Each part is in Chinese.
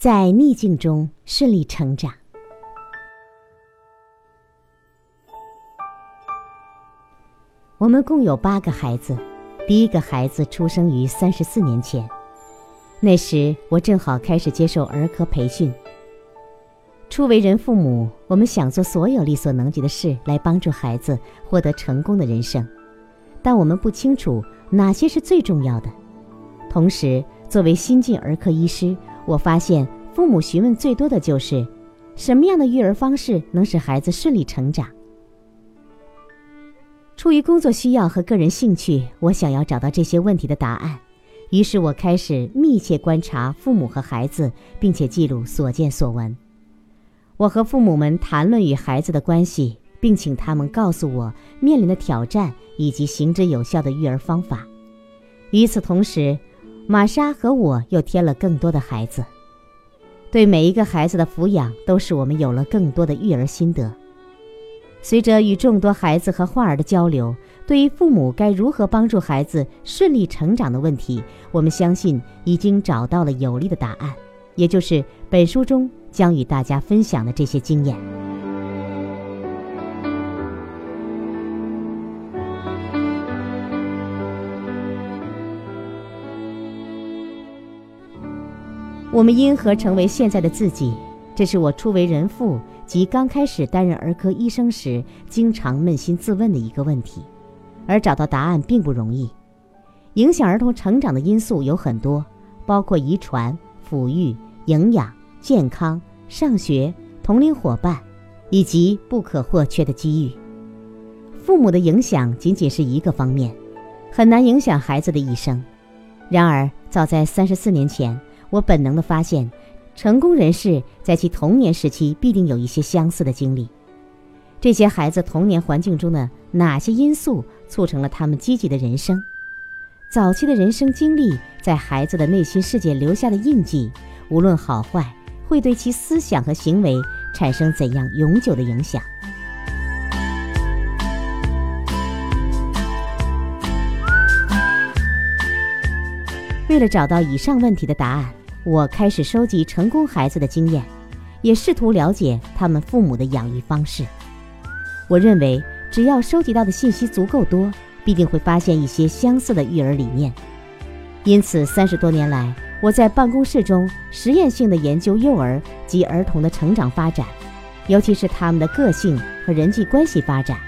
在逆境中顺利成长。我们共有八个孩子，第一个孩子出生于三十四年前，那时我正好开始接受儿科培训。初为人父母，我们想做所有力所能及的事来帮助孩子获得成功的人生，但我们不清楚哪些是最重要的。同时，作为新晋儿科医师，我发现父母询问最多的就是什么样的育儿方式能使孩子顺利成长。出于工作需要和个人兴趣，我想要找到这些问题的答案，于是我开始密切观察父母和孩子，并且记录所见所闻。我和父母们谈论与孩子的关系，并请他们告诉我面临的挑战以及行之有效的育儿方法。与此同时，玛莎和我又添了更多的孩子，对每一个孩子的抚养都使我们有了更多的育儿心得。随着与众多孩子和患儿的交流，对于父母该如何帮助孩子顺利成长的问题，我们相信已经找到了有力的答案，也就是本书中将与大家分享的这些经验。我们因何成为现在的自己？这是我初为人父。及刚开始担任儿科医生时，经常扪心自问的一个问题，而找到答案并不容易。影响儿童成长的因素有很多，包括遗传、抚育、营养、健康、上学、同龄伙伴，以及不可或缺的机遇。父母的影响仅仅是一个方面，很难影响孩子的一生。然而，早在三十四年前，我本能地发现。成功人士在其童年时期必定有一些相似的经历。这些孩子童年环境中的哪些因素促成了他们积极的人生？早期的人生经历在孩子的内心世界留下的印记，无论好坏，会对其思想和行为产生怎样永久的影响？为了找到以上问题的答案。我开始收集成功孩子的经验，也试图了解他们父母的养育方式。我认为，只要收集到的信息足够多，必定会发现一些相似的育儿理念。因此，三十多年来，我在办公室中实验性的研究幼儿及儿童的成长发展，尤其是他们的个性和人际关系发展。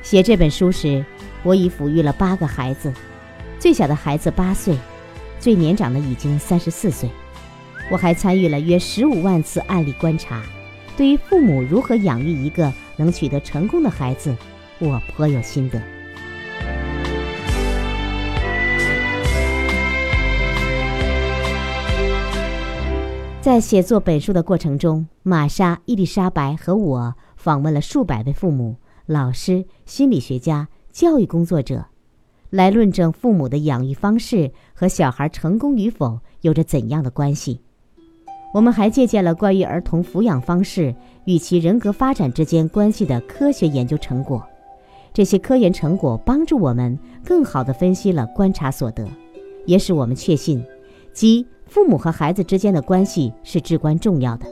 写这本书时，我已抚育了八个孩子，最小的孩子八岁。最年长的已经三十四岁，我还参与了约十五万次案例观察，对于父母如何养育一个能取得成功的孩子，我颇有心得。在写作本书的过程中，玛莎、伊丽莎白和我访问了数百位父母、老师、心理学家、教育工作者。来论证父母的养育方式和小孩成功与否有着怎样的关系。我们还借鉴了关于儿童抚养方式与其人格发展之间关系的科学研究成果。这些科研成果帮助我们更好地分析了观察所得，也使我们确信，即父母和孩子之间的关系是至关重要的。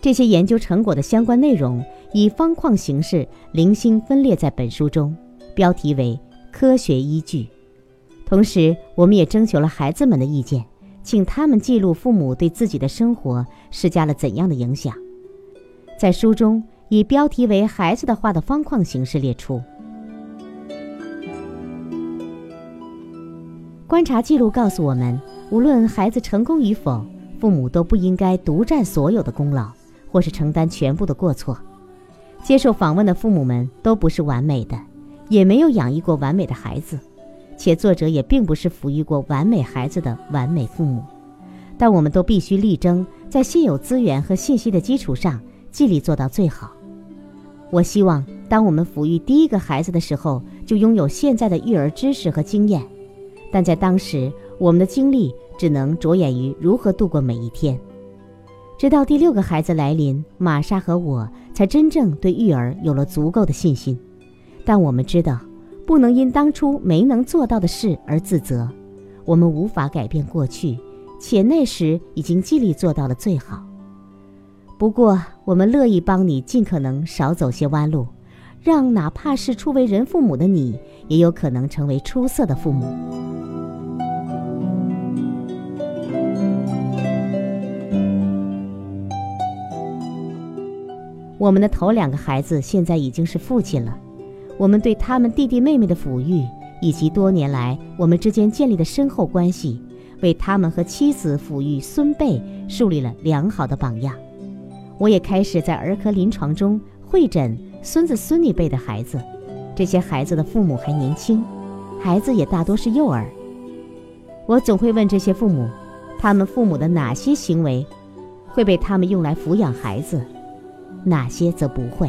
这些研究成果的相关内容以方框形式零星分列在本书中。标题为“科学依据”，同时我们也征求了孩子们的意见，请他们记录父母对自己的生活施加了怎样的影响。在书中以标题为“孩子的话”的方框形式列出。观察记录告诉我们，无论孩子成功与否，父母都不应该独占所有的功劳，或是承担全部的过错。接受访问的父母们都不是完美的。也没有养育过完美的孩子，且作者也并不是抚育过完美孩子的完美父母，但我们都必须力争在现有资源和信息的基础上尽力做到最好。我希望，当我们抚育第一个孩子的时候，就拥有现在的育儿知识和经验，但在当时，我们的精力只能着眼于如何度过每一天。直到第六个孩子来临，玛莎和我才真正对育儿有了足够的信心。但我们知道，不能因当初没能做到的事而自责。我们无法改变过去，且那时已经尽力做到了最好。不过，我们乐意帮你尽可能少走些弯路，让哪怕是初为人父母的你，也有可能成为出色的父母。我们的头两个孩子现在已经是父亲了，我们对他们弟弟妹妹的抚育，以及多年来我们之间建立的深厚关系，为他们和妻子抚育孙辈树立了良好的榜样。我也开始在儿科临床中会诊孙子孙女辈的孩子，这些孩子的父母还年轻，孩子也大多是幼儿。我总会问这些父母，他们父母的哪些行为会被他们用来抚养孩子？哪些则不会？